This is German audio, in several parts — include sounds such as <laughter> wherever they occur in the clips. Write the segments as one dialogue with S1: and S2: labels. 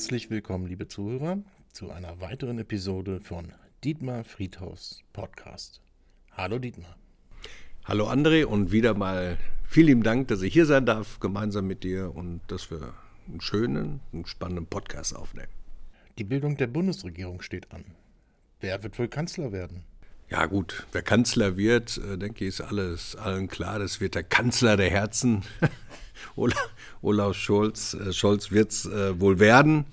S1: Und herzlich willkommen, liebe Zuhörer, zu einer weiteren Episode von Dietmar Friedhaus Podcast. Hallo Dietmar.
S2: Hallo André und wieder mal vielen Dank, dass ich hier sein darf, gemeinsam mit dir und dass wir einen schönen, einen spannenden Podcast aufnehmen.
S1: Die Bildung der Bundesregierung steht an. Wer wird wohl Kanzler werden?
S2: Ja gut, wer Kanzler wird, äh, denke ich, ist alles allen klar. Das wird der Kanzler der Herzen. <laughs> Olaf Scholz, äh, Scholz wird es äh, wohl werden.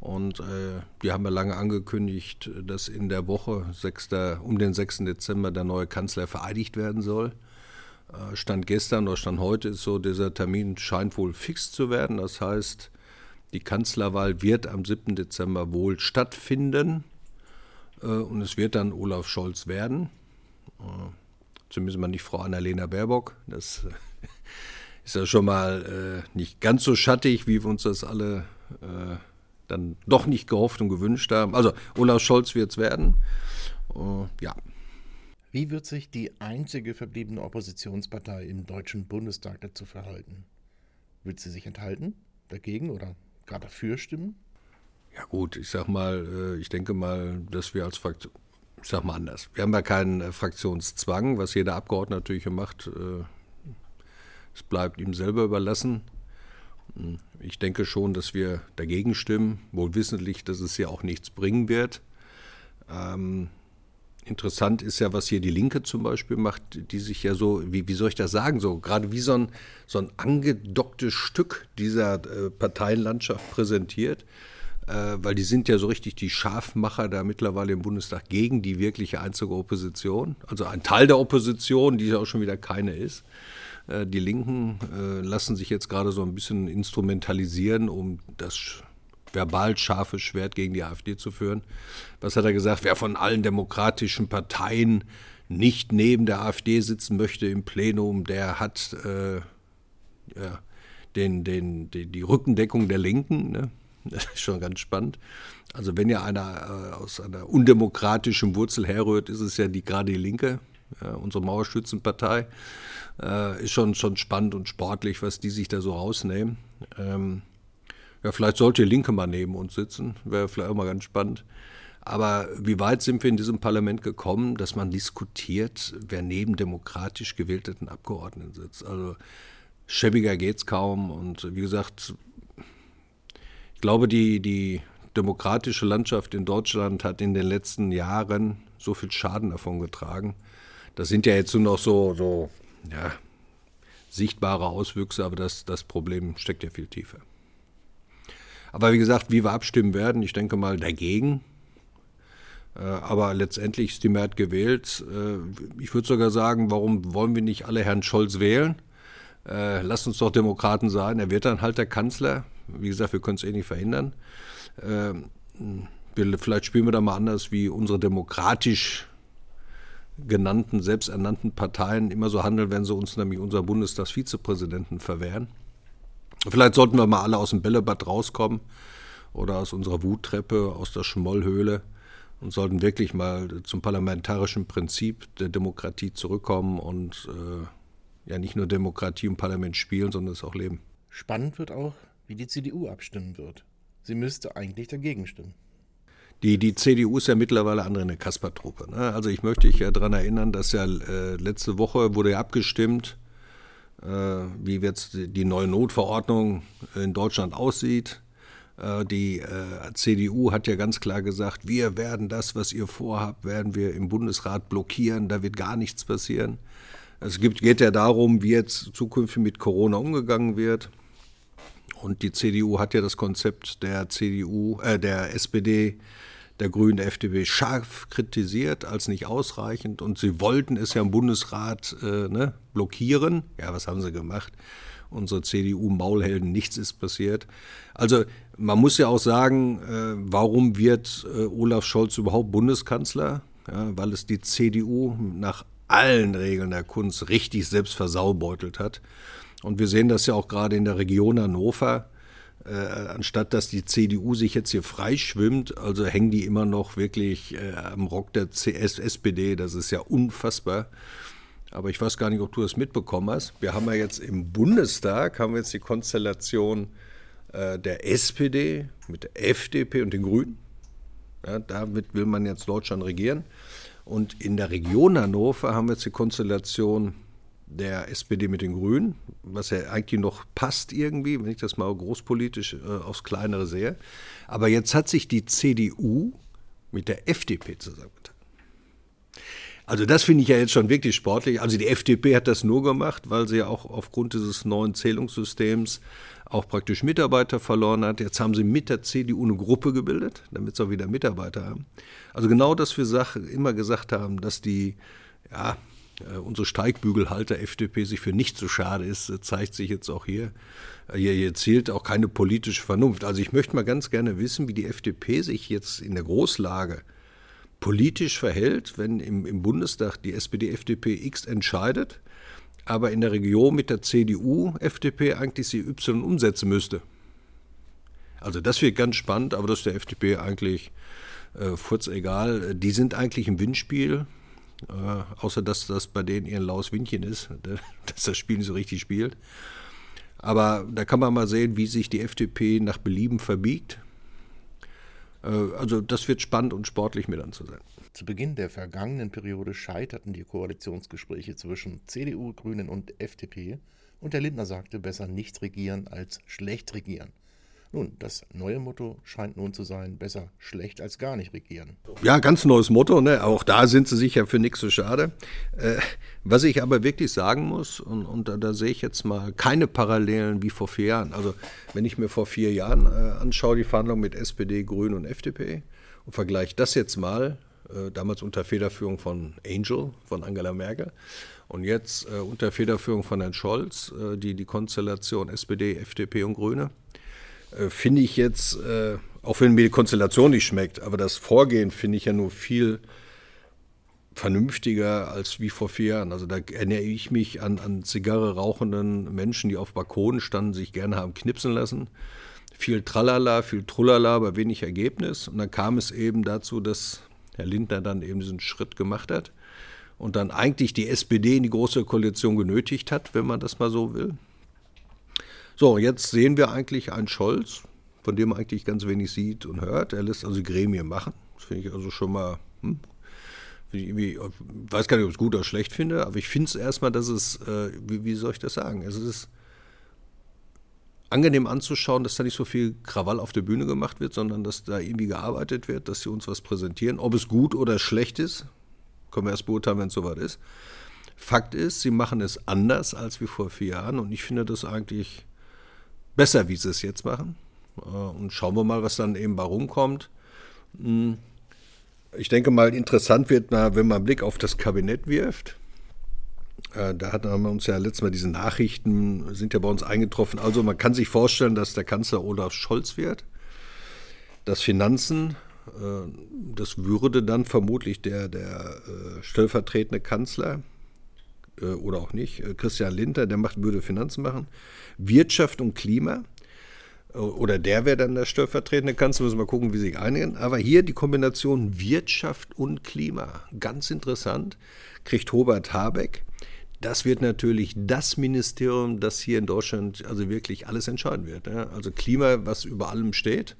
S2: Und äh, die haben ja lange angekündigt, dass in der Woche 6. um den 6. Dezember der neue Kanzler vereidigt werden soll. Äh, stand gestern oder Stand heute ist so, dieser Termin scheint wohl fix zu werden. Das heißt, die Kanzlerwahl wird am 7. Dezember wohl stattfinden. Und es wird dann Olaf Scholz werden. Zumindest mal nicht Frau Annalena Baerbock. Das <laughs> ist ja schon mal äh, nicht ganz so schattig, wie wir uns das alle äh, dann doch nicht gehofft und gewünscht haben. Also Olaf Scholz wird es werden. Äh, ja.
S1: Wie wird sich die einzige verbliebene Oppositionspartei im Deutschen Bundestag dazu verhalten? Wird sie sich enthalten, dagegen oder gar dafür stimmen?
S2: Ja gut, ich sag mal, äh, ich denke mal, dass wir als Fraktion, ich sag mal anders, wir haben ja keinen äh, Fraktionszwang, was jeder Abgeordnete natürlich macht es bleibt ihm selber überlassen. Hm, ich denke schon, dass wir dagegen stimmen, wohl wissentlich, dass es ja auch nichts bringen wird. Ähm, interessant ist ja, was hier die Linke zum Beispiel macht, die sich ja so, wie, wie soll ich das sagen, so gerade wie so ein, so ein angedocktes Stück dieser äh, Parteienlandschaft präsentiert. Äh, weil die sind ja so richtig die Scharfmacher da mittlerweile im Bundestag gegen die wirkliche einzige Opposition. Also ein Teil der Opposition, die ja auch schon wieder keine ist. Äh, die Linken äh, lassen sich jetzt gerade so ein bisschen instrumentalisieren, um das verbal scharfe Schwert gegen die AfD zu führen. Was hat er gesagt? Wer von allen demokratischen Parteien nicht neben der AfD sitzen möchte im Plenum, der hat äh, ja, den, den, die, die, Rückendeckung der Linken. Ne? <laughs> Das ist schon ganz spannend. Also wenn ja einer äh, aus einer undemokratischen Wurzel herrührt, ist es ja die, gerade die Linke, ja, unsere Mauerschützenpartei. Äh, ist schon, schon spannend und sportlich, was die sich da so rausnehmen. Ähm, ja, vielleicht sollte die Linke mal neben uns sitzen, wäre vielleicht auch mal ganz spannend. Aber wie weit sind wir in diesem Parlament gekommen, dass man diskutiert, wer neben demokratisch gewählten Abgeordneten sitzt? Also schäbiger geht es kaum. Und wie gesagt, ich glaube, die, die demokratische Landschaft in Deutschland hat in den letzten Jahren so viel Schaden davon getragen. Das sind ja jetzt nur noch so, so ja, sichtbare Auswüchse, aber das, das Problem steckt ja viel tiefer. Aber wie gesagt, wie wir abstimmen werden, ich denke mal dagegen. Äh, aber letztendlich ist die Mehrheit gewählt. Äh, ich würde sogar sagen, warum wollen wir nicht alle Herrn Scholz wählen? Äh, lasst uns doch Demokraten sein. Er wird dann halt der Kanzler. Wie gesagt, wir können es eh nicht verhindern. vielleicht spielen wir da mal anders, wie unsere demokratisch genannten, selbsternannten Parteien immer so handeln, wenn sie uns nämlich unser Bundestagsvizepräsidenten verwehren. Vielleicht sollten wir mal alle aus dem Bällebad rauskommen oder aus unserer Wuttreppe, aus der Schmollhöhle und sollten wirklich mal zum parlamentarischen Prinzip der Demokratie zurückkommen und äh, ja nicht nur Demokratie im Parlament spielen, sondern es auch leben.
S1: Spannend wird auch, wie die CDU abstimmen wird. Sie müsste eigentlich dagegen stimmen.
S2: Die, die CDU ist ja mittlerweile andere eine Kaspertruppe. Ne? Also ich möchte dich ja daran erinnern, dass ja äh, letzte Woche wurde ja abgestimmt, äh, wie jetzt die neue Notverordnung in Deutschland aussieht. Äh, die äh, CDU hat ja ganz klar gesagt, wir werden das, was ihr vorhabt, werden wir im Bundesrat blockieren, da wird gar nichts passieren. Es gibt, geht ja darum, wie jetzt zukünftig mit Corona umgegangen wird. Und die CDU hat ja das Konzept der CDU, äh, der SPD, der Grünen, der FDP scharf kritisiert als nicht ausreichend. Und sie wollten es ja im Bundesrat äh, ne, blockieren. Ja, was haben sie gemacht? Unsere CDU-Maulhelden, nichts ist passiert. Also man muss ja auch sagen, äh, warum wird äh, Olaf Scholz überhaupt Bundeskanzler? Ja, weil es die CDU nach allen Regeln der Kunst richtig selbst versaubeutelt hat. Und wir sehen das ja auch gerade in der Region Hannover. Äh, anstatt dass die CDU sich jetzt hier freischwimmt, also hängen die immer noch wirklich äh, am Rock der CS, SPD. Das ist ja unfassbar. Aber ich weiß gar nicht, ob du das mitbekommen hast. Wir haben ja jetzt im Bundestag, haben wir jetzt die Konstellation äh, der SPD, mit der FDP und den Grünen. Ja, damit will man jetzt Deutschland regieren. Und in der Region Hannover haben wir jetzt die Konstellation der SPD mit den Grünen, was ja eigentlich noch passt irgendwie, wenn ich das mal großpolitisch äh, aufs Kleinere sehe. Aber jetzt hat sich die CDU mit der FDP zusammengetan. Also das finde ich ja jetzt schon wirklich sportlich. Also die FDP hat das nur gemacht, weil sie ja auch aufgrund dieses neuen Zählungssystems auch praktisch Mitarbeiter verloren hat. Jetzt haben sie mit der CDU eine Gruppe gebildet, damit sie auch wieder Mitarbeiter haben. Also genau das wir immer gesagt haben, dass die, ja, unsere Steigbügelhalter FDP sich für nicht so schade ist, zeigt sich jetzt auch hier. Äh, hier, hier zählt auch keine politische Vernunft. Also ich möchte mal ganz gerne wissen, wie die FDP sich jetzt in der Großlage politisch verhält, wenn im, im Bundestag die SPD, FDP X entscheidet, aber in der Region mit der CDU, FDP eigentlich sie Y umsetzen müsste. Also das wird ganz spannend, aber das ist der FDP eigentlich äh, furz egal. Die sind eigentlich im Windspiel. Äh, außer dass das bei denen eher ein laues Windchen ist, <laughs> dass das Spiel nicht so richtig spielt. Aber da kann man mal sehen, wie sich die FDP nach Belieben verbiegt. Äh, also das wird spannend und sportlich mit anzusehen.
S1: Zu Beginn der vergangenen Periode scheiterten die Koalitionsgespräche zwischen CDU, Grünen und FDP und der Lindner sagte, besser nicht regieren als schlecht regieren. Nun, das neue Motto scheint nun zu sein, besser schlecht als gar nicht regieren.
S2: Ja, ganz neues Motto, ne? auch da sind sie sicher für nichts so schade. Äh, was ich aber wirklich sagen muss, und, und da, da, sehe ich jetzt mal keine Parallelen wie vor vier Jahren. Also wenn ich mir vor vier Jahren äh, anschaue, die Verhandlungen mit SPD, Grünen und FDP und vergleiche das jetzt mal, äh, damals unter Federführung von Angel, von Angela Merkel, und jetzt äh, unter Federführung von Herrn Scholz, äh, die, die Konstellation SPD, FDP und Grüne, finde ich jetzt, äh, auch wenn mir die Konstellation nicht schmeckt, aber das Vorgehen finde ich ja nur viel vernünftiger als wie vor vier Jahren. Also da erinnere ich mich an, an Zigarre rauchenden Menschen, die auf Balkonen standen, sich gerne haben knipsen lassen. Viel Tralala, viel Trullala, aber wenig Ergebnis. Und dann kam es eben dazu, dass Herr Lindner dann eben diesen Schritt gemacht hat und dann eigentlich die SPD in die Große Koalition genötigt hat, wenn man das mal so will. So, jetzt sehen wir eigentlich einen Scholz, von dem man eigentlich ganz wenig sieht und hört. Er lässt also Gremien machen. Das finde ich also schon mal, hm, ich weiß gar nicht, ob ich es gut oder schlecht finde, aber ich finde es erstmal, dass es, äh, wie, wie, soll ich das sagen? Es ist angenehm anzuschauen, dass da nicht so viel Krawall auf der Bühne gemacht wird, sondern dass da irgendwie gearbeitet wird, dass sie uns was präsentieren. Ob es gut oder schlecht ist, können wir erst beurteilen, wenn es soweit ist. Fakt ist, sie machen es anders als wie vor vier Jahren und ich finde das eigentlich besser, wie sie es jetzt machen. Äh, und schauen wir mal, was dann eben bei rumkommt. Hm. Ich denke mal, interessant wird, wenn man einen Blick auf das Kabinett wirft. Äh, da hatten wir uns ja letztes Mal diese Nachrichten, sind ja bei uns eingetroffen. Also man kann sich vorstellen, dass der Kanzler Olaf Scholz wird. Das Finanzen, äh, das würde dann vermutlich der, der stellvertretende Kanzler oder auch nicht, Christian Linter, der macht, würde Finanzen machen. Wirtschaft und Klima. Oder der wäre dann der stellvertretende Kanzler, müssen wir gucken, wie sich einigen. Aber hier die Kombination Wirtschaft und Klima, ganz interessant, kriegt Robert Habeck. Das wird natürlich das Ministerium, das hier in Deutschland also wirklich alles entscheiden wird. Also Klima, was über allem steht,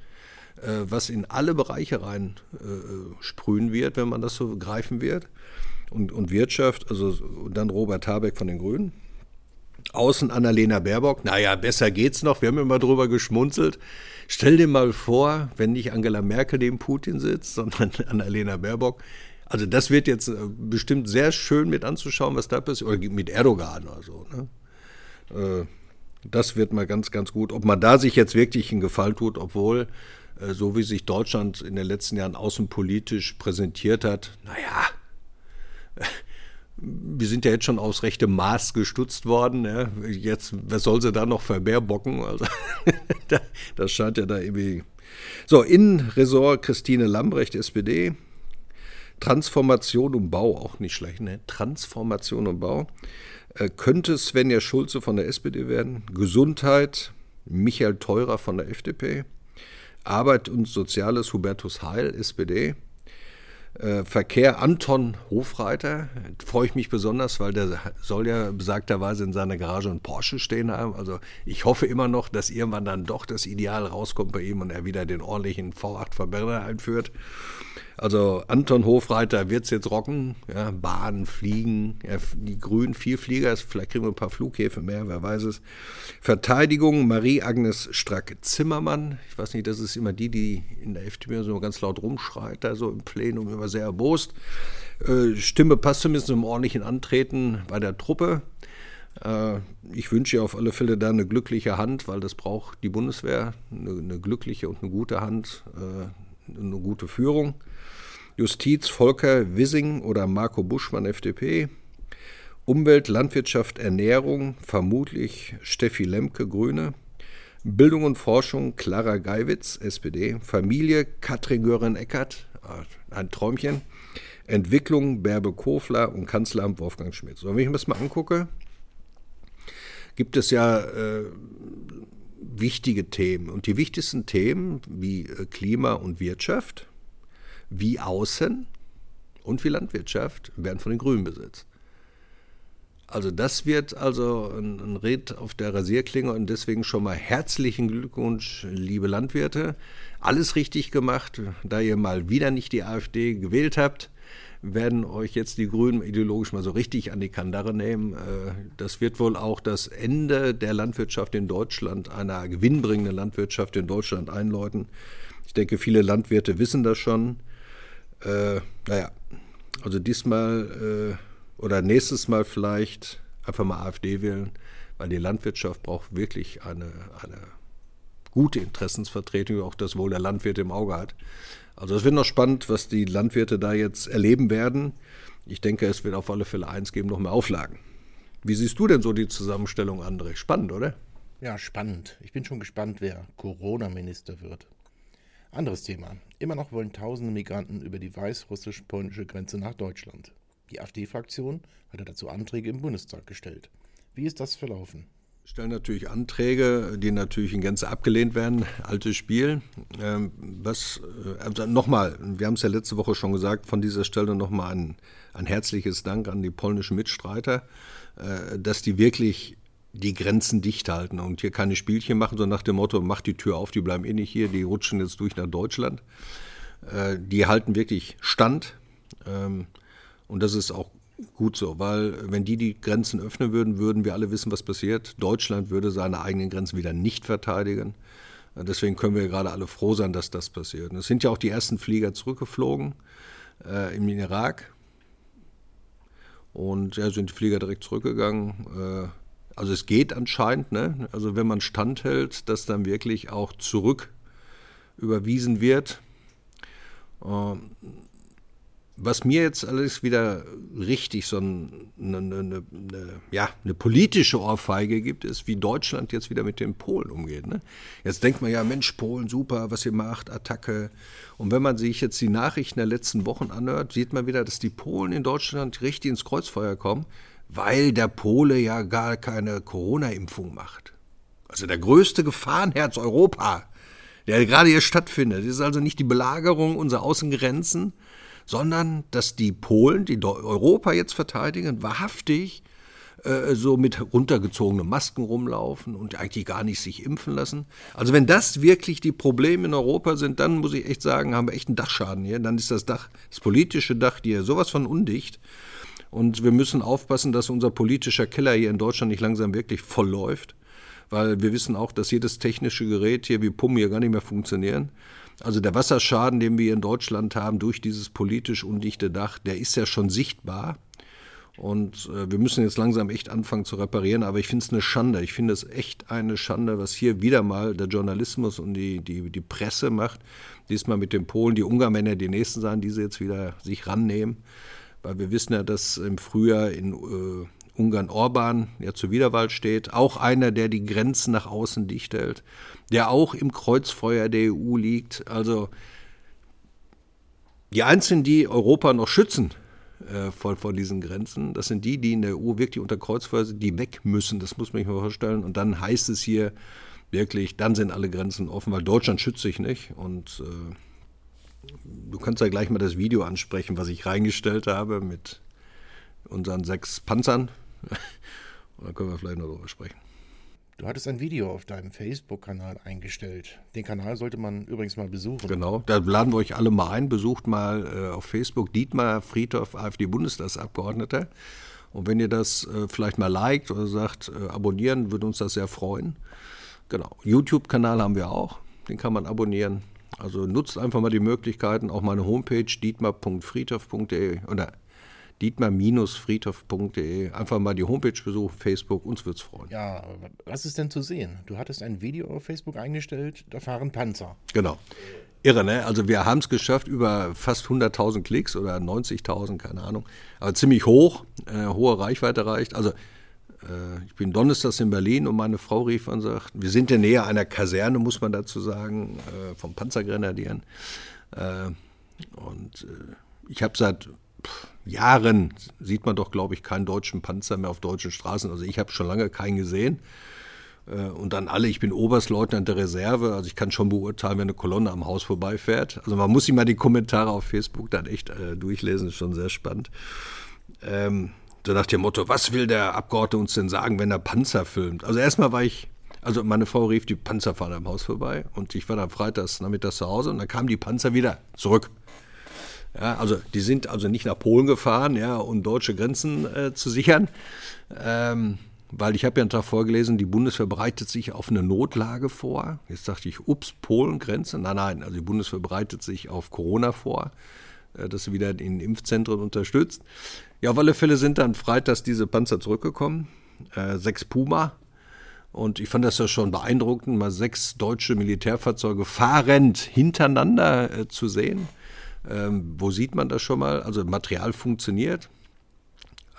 S2: äh, was in alle Bereiche rein äh, sprühen wird, wenn man das so greifen wird. Und, und Wirtschaft, also und dann Robert Habeck von den Grünen. Außen Annalena Baerbock, naja, besser geht's noch, wir haben immer drüber geschmunzelt. Stell dir mal vor, wenn nicht Angela Merkel neben Putin sitzt, <laughs> sondern Annalena Baerbock. Also das wird jetzt äh, bestimmt sehr schön mit anzuschauen, was da passiert, oder mit Erdogan oder so. Ne? Äh, das wird mal ganz, ganz gut. Ob man da sich jetzt wirklich einen Gefallen tut, obwohl, äh, so wie sich Deutschland in den letzten Jahren außenpolitisch präsentiert hat, naja, wir sind ja jetzt schon aufs rechte Maß gestutzt worden. Ja. Jetzt, wer soll sie da noch verbärbocken? Also, <laughs> das scheint ja da irgendwie. So, Innenressort Christine Lambrecht, SPD. Transformation und Bau, auch nicht schlecht, ne? Transformation und Bau. Äh, könnte Svenja Schulze von der SPD werden? Gesundheit, Michael Theurer von der FDP. Arbeit und Soziales, Hubertus Heil, SPD. Äh, Verkehr Anton Hofreiter, freue ich mich besonders, weil der soll ja besagterweise in seiner Garage einen Porsche stehen haben. Also ich hoffe immer noch, dass irgendwann dann doch das Ideal rauskommt bei ihm und er wieder den ordentlichen V8 Verbrenner einführt. Also Anton Hofreiter wird es jetzt rocken. Ja, Bahnen, Fliegen, ja, die grünen Vielflieger, vielleicht kriegen wir ein paar Flughäfen mehr, wer weiß es. Verteidigung Marie-Agnes Strack-Zimmermann. Ich weiß nicht, das ist immer die, die in der FDP so ganz laut rumschreit, da so im Plenum immer sehr erbost. Äh, Stimme passt zumindest im ordentlichen Antreten bei der Truppe. Äh, ich wünsche ihr auf alle Fälle da eine glückliche Hand, weil das braucht die Bundeswehr, eine, eine glückliche und eine gute Hand, äh, eine gute Führung. Justiz Volker Wissing oder Marco Buschmann FDP. Umwelt, Landwirtschaft, Ernährung vermutlich Steffi Lemke Grüne. Bildung und Forschung Clara Geiwitz SPD. Familie Katrin Gören-Eckert, ein Träumchen. Entwicklung Bärbe Kofler und Kanzleramt Wolfgang Schmidt. So, wenn ich mir das mal angucke, gibt es ja äh, wichtige Themen. Und die wichtigsten Themen wie äh, Klima und Wirtschaft wie Außen und wie Landwirtschaft werden von den Grünen besetzt. Also das wird also ein, ein Red auf der Rasierklinge und deswegen schon mal herzlichen Glückwunsch, liebe Landwirte. Alles richtig gemacht, da ihr mal wieder nicht die AfD gewählt habt werden euch jetzt die Grünen ideologisch mal so richtig an die Kandare nehmen. Äh, das wird wohl auch das Ende der Landwirtschaft in Deutschland, einer gewinnbringenden Landwirtschaft in Deutschland einläuten. Ich denke, viele Landwirte wissen das schon. Äh, naja, also diesmal äh, oder nächstes Mal vielleicht einfach mal AfD wählen, weil die Landwirtschaft braucht wirklich eine, eine gute Interessensvertretung, auch das Wohl der Landwirte im Auge hat. Also es wird noch spannend, was die Landwirte da jetzt erleben werden. Ich denke, es wird auf alle Fälle eins geben, noch mehr Auflagen. Wie siehst du denn so die Zusammenstellung, André? Spannend, oder?
S1: Ja, spannend. Ich bin schon gespannt, wer Corona-Minister wird. Anderes Thema. Immer noch wollen tausende Migranten über die weißrussisch-polnische Grenze nach Deutschland. Die AfD-Fraktion hatte dazu Anträge im Bundestag gestellt. Wie ist das verlaufen?
S2: Stellen natürlich Anträge, die natürlich in Gänze abgelehnt werden. Altes Spiel. Ähm, was, äh, also nochmal, wir haben es ja letzte Woche schon gesagt, von dieser Stelle nochmal ein, ein herzliches Dank an die polnischen Mitstreiter, äh, dass die wirklich die Grenzen dicht halten und hier keine Spielchen machen, so nach dem Motto, mach die Tür auf, die bleiben eh nicht hier, die rutschen jetzt durch nach Deutschland. Äh, die halten wirklich Stand ähm, und das ist auch gut so, weil wenn die die Grenzen öffnen würden, würden wir alle wissen, was passiert. Deutschland würde seine eigenen Grenzen wieder nicht verteidigen. Deswegen können wir gerade alle froh sein, dass das passiert. Und es sind ja auch die ersten Flieger zurückgeflogen äh, im Irak. Und ja, sind die Flieger direkt zurückgegangen. Äh, also es geht anscheinend, ne? also wenn man standhält, dass dann wirklich auch zurück überwiesen wird. Ähm, was mir jetzt alles wieder richtig so eine, eine, eine, ja, eine politische Ohrfeige gibt, ist, wie Deutschland jetzt wieder mit den Polen umgeht. Ne? Jetzt denkt man ja, Mensch, Polen, super, was ihr macht, Attacke. Und wenn man sich jetzt die Nachrichten der letzten Wochen anhört, sieht man wieder, dass die Polen in Deutschland richtig ins Kreuzfeuer kommen weil der Pole ja gar keine Corona-Impfung macht. Also der größte Gefahrenherz Europa, der gerade hier stattfindet, ist also nicht die Belagerung unserer Außengrenzen, sondern dass die Polen, die Europa jetzt verteidigen, wahrhaftig äh, so mit runtergezogenen Masken rumlaufen und eigentlich gar nicht sich impfen lassen. Also wenn das wirklich die Probleme in Europa sind, dann muss ich echt sagen, haben wir echt einen Dachschaden hier. Dann ist das Dach, das politische Dach hier sowas von undicht. Und wir müssen aufpassen, dass unser politischer Keller hier in Deutschland nicht langsam wirklich voll läuft, weil wir wissen auch, dass jedes technische Gerät hier wie Pum hier gar nicht mehr funktionieren. Also der Wasserschaden, den wir in Deutschland haben durch dieses politisch undichte Dach, der ist ja schon sichtbar. Und äh, wir müssen jetzt langsam echt anfangen zu reparieren. Aber ich finde es eine Schande. Ich finde es echt eine Schande, was hier wieder mal der Journalismus und die, die, die Presse macht. Diesmal mit den Polen. Die Ungarn werden die Nächsten sein, die sie jetzt wieder sich rannehmen weil wir wissen ja, dass im Frühjahr in äh, Ungarn Orban ja zur Wiederwahl steht, auch einer, der die Grenzen nach außen dicht hält, der auch im Kreuzfeuer der EU liegt. Also die Einzigen, die Europa noch schützen äh, vor, vor diesen Grenzen, das sind die, die in der EU wirklich unter Kreuzfeuer sind, die weg müssen. Das muss man sich mal vorstellen. Und dann heißt es hier wirklich, dann sind alle Grenzen offen, weil Deutschland schützt sich nicht. Und äh, du kannst ja gleich mal das Video ansprechen, was ich reingestellt habe mit unseren sechs Panzern. <laughs> Und dann können wir vielleicht noch darüber sprechen.
S1: Du hattest ein Video auf deinem Facebook-Kanal eingestellt. Den Kanal sollte man übrigens mal besuchen.
S2: Genau, da laden wir euch alle mal ein. Besucht mal äh, auf Facebook Dietmar Friedhoff, AfD-Bundestagsabgeordneter. Und wenn ihr das äh, vielleicht mal liked oder sagt, äh, abonnieren, würde uns das sehr freuen. Genau, YouTube-Kanal haben wir auch. Den kann man abonnieren. Also nutzt einfach mal die Möglichkeiten, auch meine Homepage dietmar.friedhoff.de oder dietmar-friedhof.de. Einfach mal die Homepage besuchen, Facebook, uns wird es freuen.
S1: Ja, was ist denn zu sehen? Du hattest ein Video auf Facebook eingestellt, da fahren Panzer.
S2: Genau. Irre, ne? Also wir haben es geschafft, über fast 100.000 Klicks oder 90.000, keine Ahnung. Aber ziemlich hoch, äh, hohe Reichweite reicht. Also äh, ich bin donnerstags in Berlin und meine Frau rief und sagt, wir sind ja näher einer Kaserne, muss man dazu sagen, äh, vom Panzergrenadieren. Äh, und ich habe seit Jahren sieht man doch, glaube ich, keinen deutschen Panzer mehr auf deutschen Straßen. Also ich habe schon lange keinen gesehen. Äh, und dann alle, ich bin Oberstleutnant der Reserve, also ich kann schon beurteilen, wenn eine Kolonne am Haus vorbeifährt. Also man muss sich mal die Kommentare auf Facebook dann echt äh, durchlesen, ist schon sehr spannend. Ähm, so nach dem Motto, was will der Abgeordnete uns denn sagen, wenn er Panzer filmt? Also erstmal war ich, also meine Frau rief, die Panzer fahren am Haus vorbei und ich war dann freitags nachmittags zu Hause und dann kamen die Panzer wieder zurück. Ja, also die sind also nicht nach Polen gefahren, ja, um deutsche Grenzen äh, zu sichern. Ähm, weil ich habe ja einen Tag vorgelesen, die Bundeswehr bereitet sich auf eine Notlage vor. Jetzt dachte ich, ups, Polen-Grenze. Nein, nein, also die Bundeswehr bereitet sich auf Corona vor, äh, dass sie wieder in Impfzentren unterstützt. Ja, auf alle Fälle sind dann freitags diese Panzer zurückgekommen, äh, sechs Puma. Und ich fand das ja schon beeindruckend, mal sechs deutsche Militärfahrzeuge fahrend hintereinander äh, zu sehen. Ähm, wo sieht man das schon mal? Also Material funktioniert.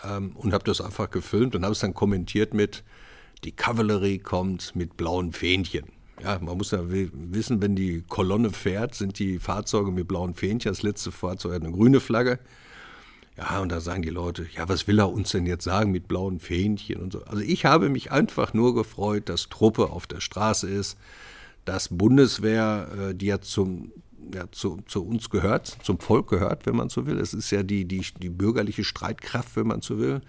S2: Ähm, und habe das einfach gefilmt und habe es dann kommentiert mit, die Kavallerie kommt mit blauen Fähnchen. Ja, man muss ja wissen, wenn die Kolonne fährt, sind die Fahrzeuge mit blauen Fähnchen. Das letzte Fahrzeug hat eine grüne Flagge. Ja, und da sagen die Leute, ja, was will er uns denn jetzt sagen mit blauen Fähnchen und so. Also ich habe mich einfach nur gefreut, dass Truppe auf der Straße ist, dass Bundeswehr, äh, die ja zum ja, zu, zu, uns gehört, zum Volk gehört, wenn man so will. Es ist ja die, die, die bürgerliche Streitkraft, wenn man so will,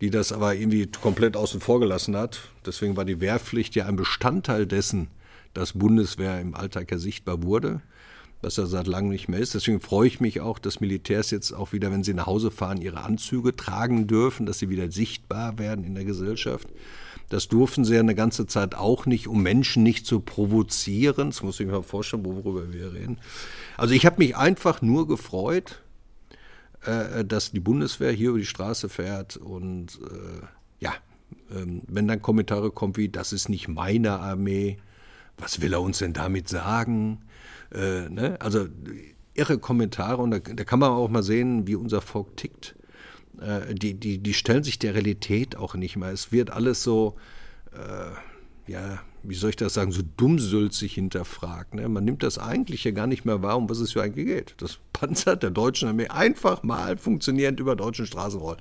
S2: die das aber irgendwie komplett außen vor gelassen hat. Deswegen war die Wehrpflicht ja ein Bestandteil dessen, dass Bundeswehr im Alltag ja sichtbar wurde, was er seit langem nicht mehr ist. Deswegen freue ich mich auch, dass Militärs jetzt auch wieder, wenn sie nach Hause fahren, ihre Anzüge tragen dürfen, dass sie wieder sichtbar werden in der Gesellschaft. Das durften sie ja eine ganze Zeit auch nicht, um Menschen nicht zu provozieren. Das muss ich mir vorstellen, worüber wir reden. Also ich habe mich einfach nur gefreut, äh, dass die Bundeswehr hier über die Straße fährt und äh, ja, ähm, wenn dann Kommentare kommen wie, das ist nicht meine Armee, was will er uns denn damit sagen? Äh, ne? Also irre Kommentare und da, da, kann man auch mal sehen, wie unser Volk tickt. Äh, die, die, die stellen sich der Realität auch nicht mehr. Es wird alles so, äh, ja, wie soll ich das sagen, so dummsülzig hinterfragt. Ne? Man nimmt das Eigentliche gar nicht mehr wahr, um was es hier eigentlich geht. Das Panzer der deutschen Armee einfach mal funktionierend über deutschen Straßen rollen.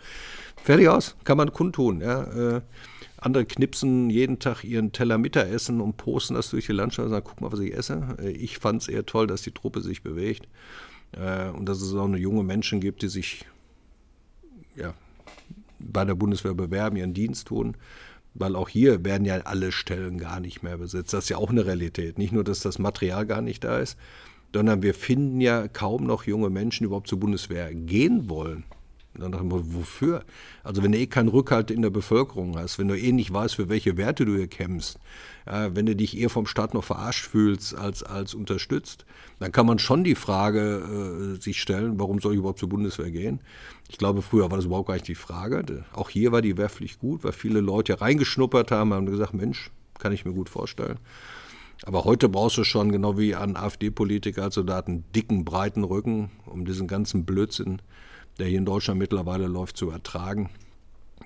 S2: Fertig aus, kann man kundtun. Ja? Äh, andere knipsen jeden Tag ihren Teller Mittagessen und posten das durch die Landschaft und sagen, guck mal, was ich esse. Äh, ich fand es eher toll, dass die Truppe sich bewegt äh, und dass es auch junge Menschen gibt, die sich ja, bei der Bundeswehr bewerben, ihren Dienst tun. Weil auch hier werden ja alle Stellen gar nicht mehr besetzt. Das ist ja auch eine Realität. Nicht nur, dass das Material gar nicht da ist, sondern wir finden ja kaum noch junge Menschen, die überhaupt zur Bundeswehr gehen wollen. Dann dachte ich mir, wofür? Also wenn du eh keinen Rückhalt in der Bevölkerung hast, wenn du eh nicht weißt, für welche Werte du hier kämpfst, ja, wenn du dich eher vom Staat noch verarscht fühlst als, als unterstützt, dann kann man schon die Frage äh, sich stellen, warum soll ich überhaupt zur Bundeswehr gehen? Ich glaube, früher war das überhaupt gar nicht die Frage. Auch hier war die Wehrpflicht gut, weil viele Leute reingeschnuppert haben, haben gesagt, Mensch, kann ich mir gut vorstellen. Aber heute brauchst du schon, genau wie ein AfD-Politiker, da hat einen dicken, breiten Rücken, um diesen ganzen Blödsinn, der hier in Deutschland mittlerweile läuft, zu ertragen.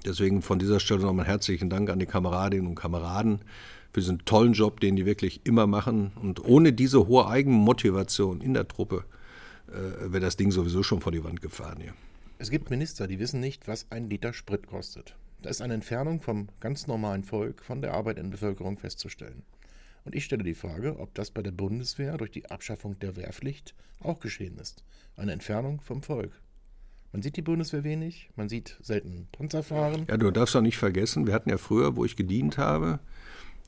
S2: Deswegen von dieser Stelle nochmal herzlichen Dank an die Kameradinnen und Kameraden für diesen tollen Job, den die wirklich immer machen. Und ohne diese hohe Eigenmotivation in der Truppe äh, wäre das Ding sowieso schon vor die Wand gefahren hier.
S1: Es gibt Minister, die wissen nicht, was ein Liter Sprit kostet. Da ist eine Entfernung vom ganz normalen Volk von der arbeitenden Bevölkerung festzustellen. Und ich stelle die Frage, ob das bei der Bundeswehr durch die Abschaffung der Wehrpflicht auch geschehen ist. Eine Entfernung vom Volk. Man sieht die Bundeswehr wenig, man sieht selten Panzer fahren.
S2: Ja, du darfst auch nicht vergessen, wir hatten ja früher, wo ich gedient habe,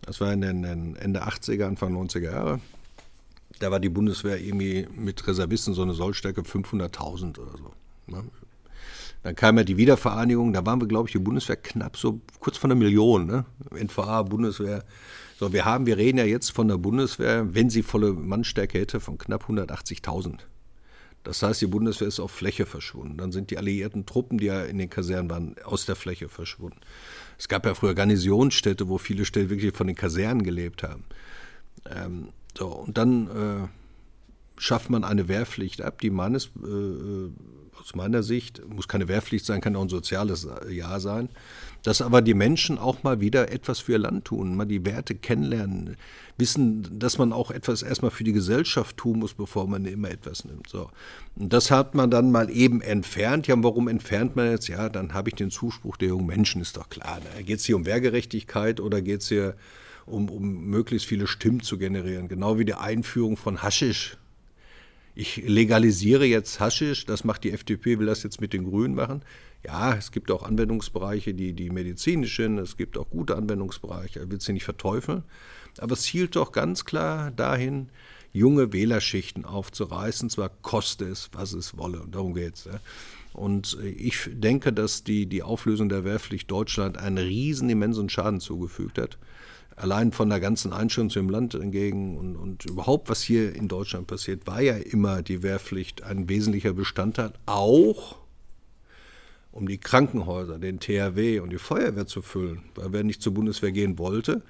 S2: das war in den Ende 80er, Anfang 90er Jahre, da war die Bundeswehr irgendwie mit Reservisten so eine Sollstärke 500.000 oder so. Ne? Dann kam ja die Wiedervereinigung, da waren wir, glaube ich, die Bundeswehr knapp so kurz von einer Million. Ne? NVA, Bundeswehr. So, wir haben, wir reden ja jetzt von der Bundeswehr, wenn sie volle Mannstärke hätte, von knapp 180.000. Das heißt, die Bundeswehr ist auf Fläche verschwunden. Dann sind die alliierten Truppen, die ja in den Kasernen waren, aus der Fläche verschwunden. Es gab ja früher Garnisonsstädte, wo viele Städte wirklich von den Kasernen gelebt haben. Ähm, so, und dann äh, schafft man eine Wehrpflicht ab, die meines, äh, aus meiner Sicht, muss keine Wehrpflicht sein, kann auch ein soziales Jahr sein, dass aber die Menschen auch mal wieder etwas für ihr Land tun, mal die Werte kennenlernen, wissen, dass man auch etwas erstmal für die Gesellschaft tun muss, bevor man immer etwas nimmt. So. Und das hat man dann mal eben entfernt. Ja, warum entfernt man jetzt? Ja, dann habe ich den Zuspruch der jungen Menschen, ist doch klar. Ne? Geht es hier um Wehrgerechtigkeit oder geht es hier um, um möglichst viele Stimmen zu generieren? Genau wie die Einführung von Haschisch ich legalisiere jetzt Haschisch, das macht die FDP, will das jetzt mit den Grünen machen. Ja, es gibt auch Anwendungsbereiche, die, die medizinisch sind, es gibt auch gute Anwendungsbereiche, ich will sie nicht verteufeln. Aber es zielt doch ganz klar dahin, junge Wählerschichten aufzureißen, zwar koste es, was es wolle, und darum geht es. Ja. Und ich denke, dass die, die Auflösung der Wehrpflicht Deutschland einen riesen immensen Schaden zugefügt hat allein von der ganzen Einstellung zu dem Land entgegen und, und überhaupt, was hier in Deutschland passiert, war ja immer die Wehrpflicht ein wesentlicher Bestandteil, auch um die Krankenhäuser, den THW und die Feuerwehr zu füllen. Weil wer nicht zur Bundeswehr gehen wollte,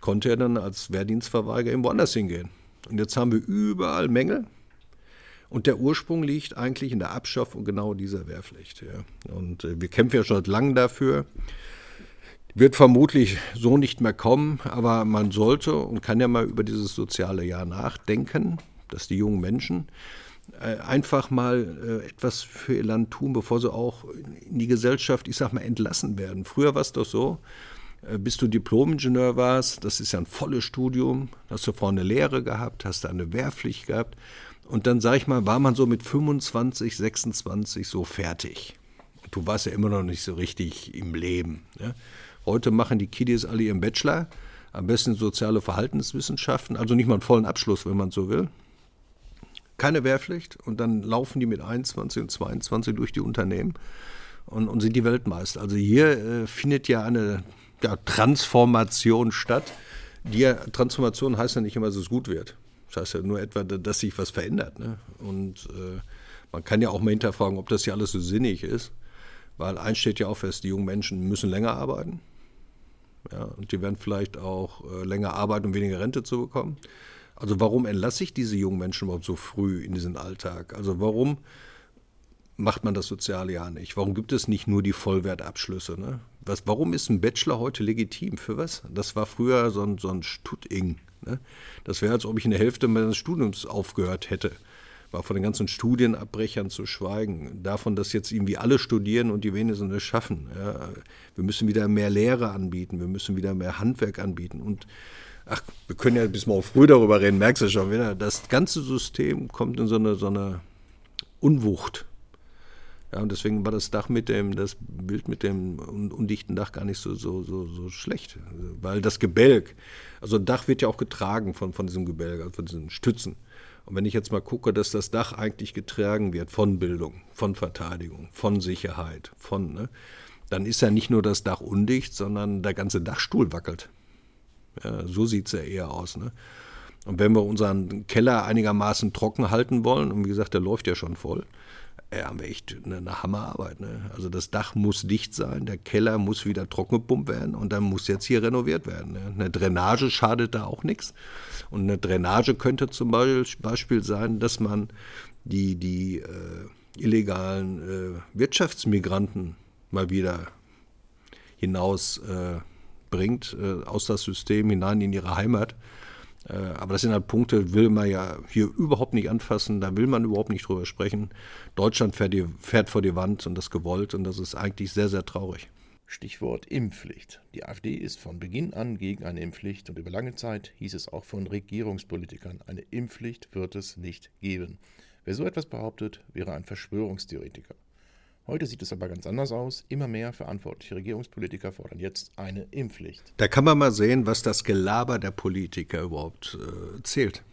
S2: konnte er dann als Wehrdienstverweigerer irgendwo anders hingehen. Und jetzt haben wir überall Mängel. Und der Ursprung liegt eigentlich in der Abschaffung genau dieser Wehrpflicht. Ja. Und äh, wir kämpfen ja schon seit langem dafür. Wird vermutlich so nicht mehr kommen, aber man sollte und kann ja mal über dieses soziale Jahr nachdenken, dass die jungen Menschen äh, einfach mal äh, etwas für ihr Land tun, bevor sie auch in die Gesellschaft, ich sag mal, entlassen werden. Früher war es doch so, äh, bis du Diplomingenieur warst, das ist ja ein volles Studium, hast du vorne Lehre gehabt, hast du eine Wehrpflicht gehabt und dann, sag ich mal, war man so mit 25, 26 so fertig. Du warst ja immer noch nicht so richtig im Leben. Ja? Heute machen die Kiddies alle ihren Bachelor, am besten soziale Verhaltenswissenschaften, also nicht mal einen vollen Abschluss, wenn man so will. Keine Wehrpflicht und dann laufen die mit 21 und 22 durch die Unternehmen und, und sind die Weltmeister. Also hier äh, findet ja eine ja, Transformation statt. Die Transformation heißt ja nicht immer, dass es gut wird. Das heißt ja nur etwa, dass sich was verändert. Ne? Und äh, man kann ja auch mal hinterfragen, ob das ja alles so sinnig ist. Weil eins steht ja auch fest, die jungen Menschen müssen länger arbeiten. Ja, und die werden vielleicht auch äh, länger arbeiten, um weniger Rente zu bekommen. Also warum entlasse ich diese jungen Menschen überhaupt so früh in diesen Alltag? Also warum macht man das soziale Jahr nicht? Warum gibt es nicht nur die Vollwertabschlüsse? Ne? Was, warum ist ein Bachelor heute legitim? Für was? Das war früher so ein, so ein Stutting. Ne? Das wäre, als ob ich in der Hälfte meines Studiums aufgehört hätte war von den ganzen Studienabbrechern zu schweigen. Davon, dass jetzt irgendwie alle studieren und die wenigsten es schaffen. Ja, wir müssen wieder mehr Lehre anbieten, wir müssen wieder mehr Handwerk anbieten. Und ach, wir können ja bis morgen früh darüber reden, merkst du schon wieder. Das ganze System kommt in so eine, so eine Unwucht. Ja, und deswegen war das Dach mit dem, das Bild mit dem undichten Dach gar nicht so, so, so, so schlecht. Weil das Gebälk, also ein Dach wird ja auch getragen von, von diesem Gebälk, also von diesen Stützen. Und wenn ich jetzt mal gucke, dass das Dach eigentlich getragen wird von Bildung, von Verteidigung, von Sicherheit, von, ne, dann ist ja nicht nur das Dach undicht, sondern der ganze Dachstuhl wackelt. Ja, so sieht es ja eher aus. Ne? Und wenn wir unseren Keller einigermaßen trocken halten wollen, und wie gesagt, der läuft ja schon voll, ja, haben wir echt eine, eine Hammerarbeit. Ne? Also das Dach muss dicht sein, der Keller muss wieder trocken gepumpt werden und dann muss jetzt hier renoviert werden. Ne? Eine Drainage schadet da auch nichts. Und eine Drainage könnte zum Beispiel sein, dass man die, die äh, illegalen äh, Wirtschaftsmigranten mal wieder hinaus äh, bringt, äh, aus das System hinein in ihre Heimat äh, aber das sind halt Punkte, will man ja hier überhaupt nicht anfassen, da will man überhaupt nicht drüber sprechen. Deutschland fährt, die, fährt vor die Wand und das gewollt und das ist eigentlich sehr, sehr traurig.
S1: Stichwort Impfpflicht. Die AfD ist von Beginn an gegen eine Impfpflicht und über lange Zeit hieß es auch von Regierungspolitikern, eine Impfpflicht wird es nicht geben. Wer so etwas behauptet, wäre ein Verschwörungstheoretiker. Heute sieht es aber ganz anders aus. Immer mehr verantwortliche Regierungspolitiker fordern jetzt eine Impfpflicht.
S2: Da kann man mal sehen, was das Gelaber der Politiker überhaupt äh, zählt.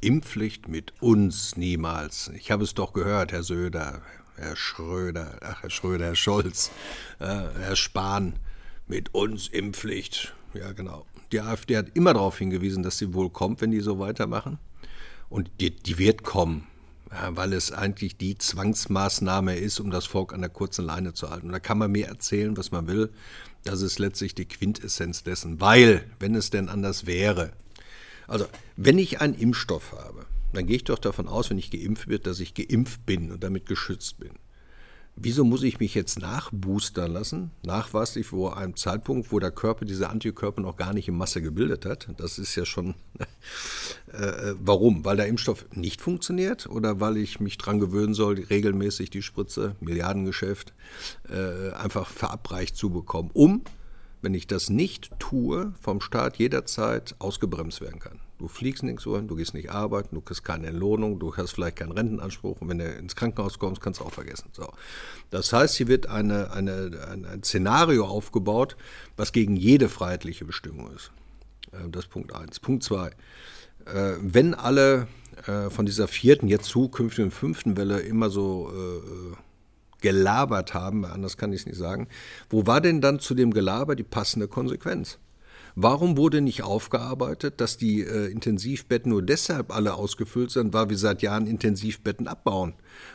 S2: Impfpflicht mit uns niemals. Ich habe es doch gehört, Herr Söder, Herr Schröder, ach Herr Schröder, Herr Scholz, äh, Herr Spahn, mit uns Impfpflicht. Ja, genau. Die AfD hat immer darauf hingewiesen, dass sie wohl kommt, wenn die so weitermachen. Und die, die wird kommen, weil es eigentlich die Zwangsmaßnahme ist, um das Volk an der kurzen Leine zu halten. Und da kann man mir erzählen, was man will. Das ist letztlich die Quintessenz dessen. Weil, wenn es denn anders wäre, also wenn ich einen Impfstoff habe, dann gehe ich doch davon aus, wenn ich geimpft wird, dass ich geimpft bin und damit geschützt bin. Wieso muss ich mich jetzt nachboostern lassen? Nachweislich vor einem Zeitpunkt, wo der Körper diese Antikörper noch gar nicht in Masse gebildet hat. Das ist ja schon. <laughs> Äh, warum? Weil der Impfstoff nicht funktioniert oder weil ich mich daran gewöhnen soll, regelmäßig die Spritze, Milliardengeschäft, äh, einfach verabreicht zu bekommen, um wenn ich das nicht tue, vom Staat jederzeit ausgebremst werden kann. Du fliegst nirgends wohin, du gehst nicht arbeiten, du kriegst keine Entlohnung, du hast vielleicht keinen Rentenanspruch und wenn du ins Krankenhaus kommst, kannst du auch vergessen. So. Das heißt, hier wird eine, eine, ein, ein Szenario aufgebaut, was gegen jede freiheitliche Bestimmung ist. Äh, das ist Punkt 1. Punkt 2. Äh, wenn alle äh, von dieser vierten, jetzt zukünftigen fünften Welle immer so gelabert haben, anders kann ich es nicht sagen. Wo war denn dann zu dem Gelaber die passende Konsequenz? Warum wurde nicht aufgearbeitet, dass die äh, Intensivbetten nur deshalb alle ausgefüllt sind, weil wir seit Jahren Intensivbetten abbauen?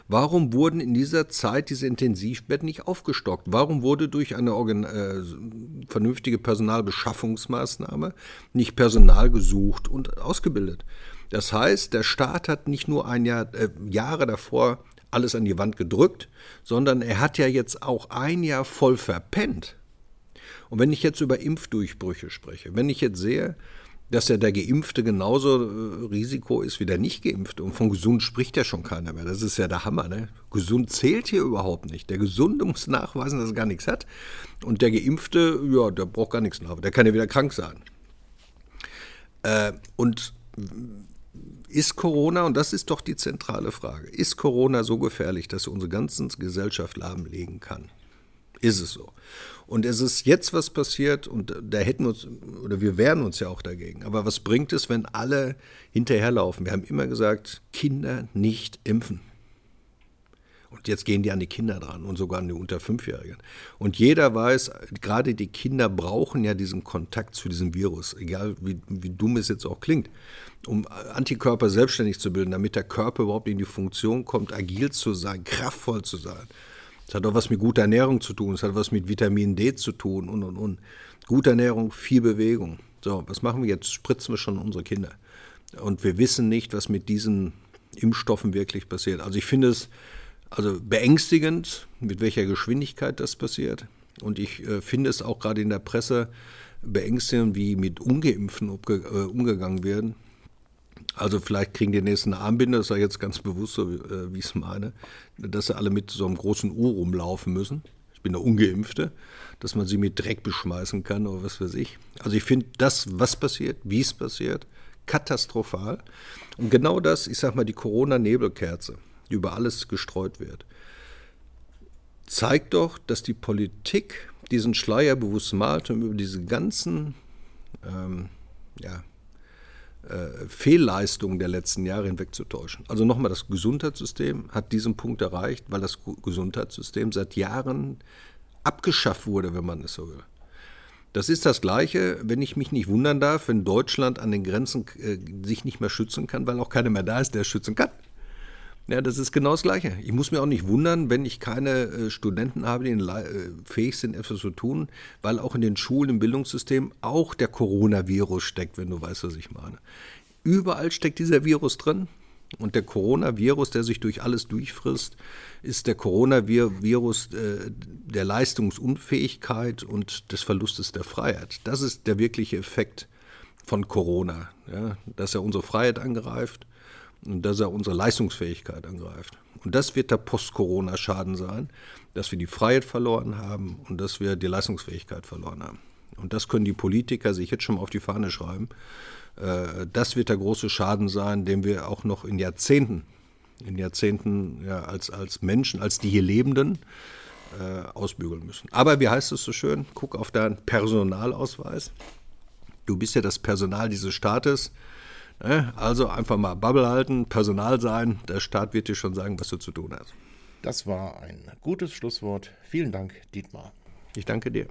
S2: Warum wurden in dieser Zeit diese Intensivbetten nicht aufgestockt? Warum wurde durch eine Organ äh, vernünftige Personalbeschaffungsmaßnahme nicht Personal gesucht und ausgebildet? Das heißt, der Staat hat nicht nur ein Jahr, äh, Jahre davor alles an die Wand gedrückt, sondern er hat ja jetzt auch ein Jahr voll verpennt. Und wenn ich jetzt über Impfdurchbrüche spreche, wenn ich jetzt sehe, dass ja der Geimpfte genauso äh, Risiko ist wie der Nicht-Geimpfte. Und von gesund spricht ja schon keiner mehr. Das ist ja der Hammer. Ne? Gesund zählt hier überhaupt nicht. Der Gesunde muss nachweisen, dass er gar nichts hat. Und der Geimpfte, ja, der braucht gar nichts nachweisen. Der kann ja wieder krank sein. Äh, und ist Corona, und das ist doch die zentrale Frage, ist Corona so gefährlich, dass er unsere ganze Gesellschaft lahmlegen kann? Ist es so? Und es ist jetzt was passiert und da hätten wir uns, oder wir wehren uns ja auch dagegen. Aber was bringt es, wenn alle hinterherlaufen? Wir haben immer gesagt, Kinder nicht impfen. Und jetzt gehen die an die Kinder dran und sogar an die unter Fünfjährigen. Und jeder weiß, gerade die Kinder brauchen ja diesen Kontakt zu diesem Virus, egal wie, wie dumm es jetzt auch klingt, um Antikörper selbstständig zu bilden, damit der Körper überhaupt in die Funktion kommt, agil zu sein, kraftvoll zu sein. Das hat auch was mit guter Ernährung zu tun, es hat was mit Vitamin D zu tun und und und. Gute Ernährung, viel Bewegung. So, was machen wir jetzt? Spritzen wir schon unsere Kinder. Und wir wissen nicht, was mit diesen Impfstoffen wirklich passiert. Also ich finde es also beängstigend, mit welcher Geschwindigkeit das passiert. Und ich äh, finde es auch gerade in der Presse beängstigend, wie mit Ungeimpften umge äh, umgegangen werden. Also vielleicht kriegen die nächsten Armbinde, das war jetzt ganz bewusst so, äh, wie ich es meine, dass sie alle mit so einem großen U rumlaufen müssen. Ich bin der Ungeimpfte, dass man sie mit Dreck beschmeißen kann oder was weiß ich. Also ich finde das, was passiert, wie es passiert, katastrophal. Und genau das, ich sag mal, die Corona-Nebelkerze die über alles gestreut wird, zeigt doch, dass die Politik diesen Schleier bewusst malt, um über diese ganzen ähm, ja, äh, Fehlleistungen der letzten Jahre hinwegzutäuschen. Also nochmal, das Gesundheitssystem hat diesen Punkt erreicht, weil das Gesundheitssystem seit Jahren abgeschafft wurde, wenn man es so will. Das ist das Gleiche, wenn ich mich nicht wundern darf, wenn Deutschland an den Grenzen äh, sich nicht mehr schützen kann, weil auch keiner mehr da ist, der schützen kann. Ja, das ist genau das Gleiche. Ich muss mir auch nicht wundern, wenn ich keine äh, Studenten habe, die äh, fähig sind, etwas zu tun, weil auch in den Schulen, im Bildungssystem auch der Coronavirus steckt, wenn du weißt, was ich meine. Überall steckt dieser Virus drin. Und der Coronavirus, der sich durch alles durchfrisst, ist der Coronavirus äh, der Leistungsunfähigkeit und des Verlustes der Freiheit. Das ist der wirkliche Effekt von Corona, ja, dass er unsere Freiheit angreift dass er unsere Leistungsfähigkeit angreift. Und das wird der Post-Corona-Schaden sein, dass wir die Freiheit verloren haben und dass wir die Leistungsfähigkeit verloren haben. Und das können die Politiker sich jetzt schon mal auf die Fahne schreiben. Äh, das wird der große Schaden sein, den wir auch noch in Jahrzehnten, in Jahrzehnten ja, als, als Menschen, als die hier Lebenden äh, ausbügeln müssen. Aber wie heißt es so schön? Guck auf deinen Personalausweis. Du bist ja das Personal dieses Staates. Also einfach mal Bubble halten, Personal sein. Der Staat wird dir schon sagen, was du zu tun hast.
S1: Das war ein gutes Schlusswort. Vielen Dank, Dietmar.
S2: Ich danke dir.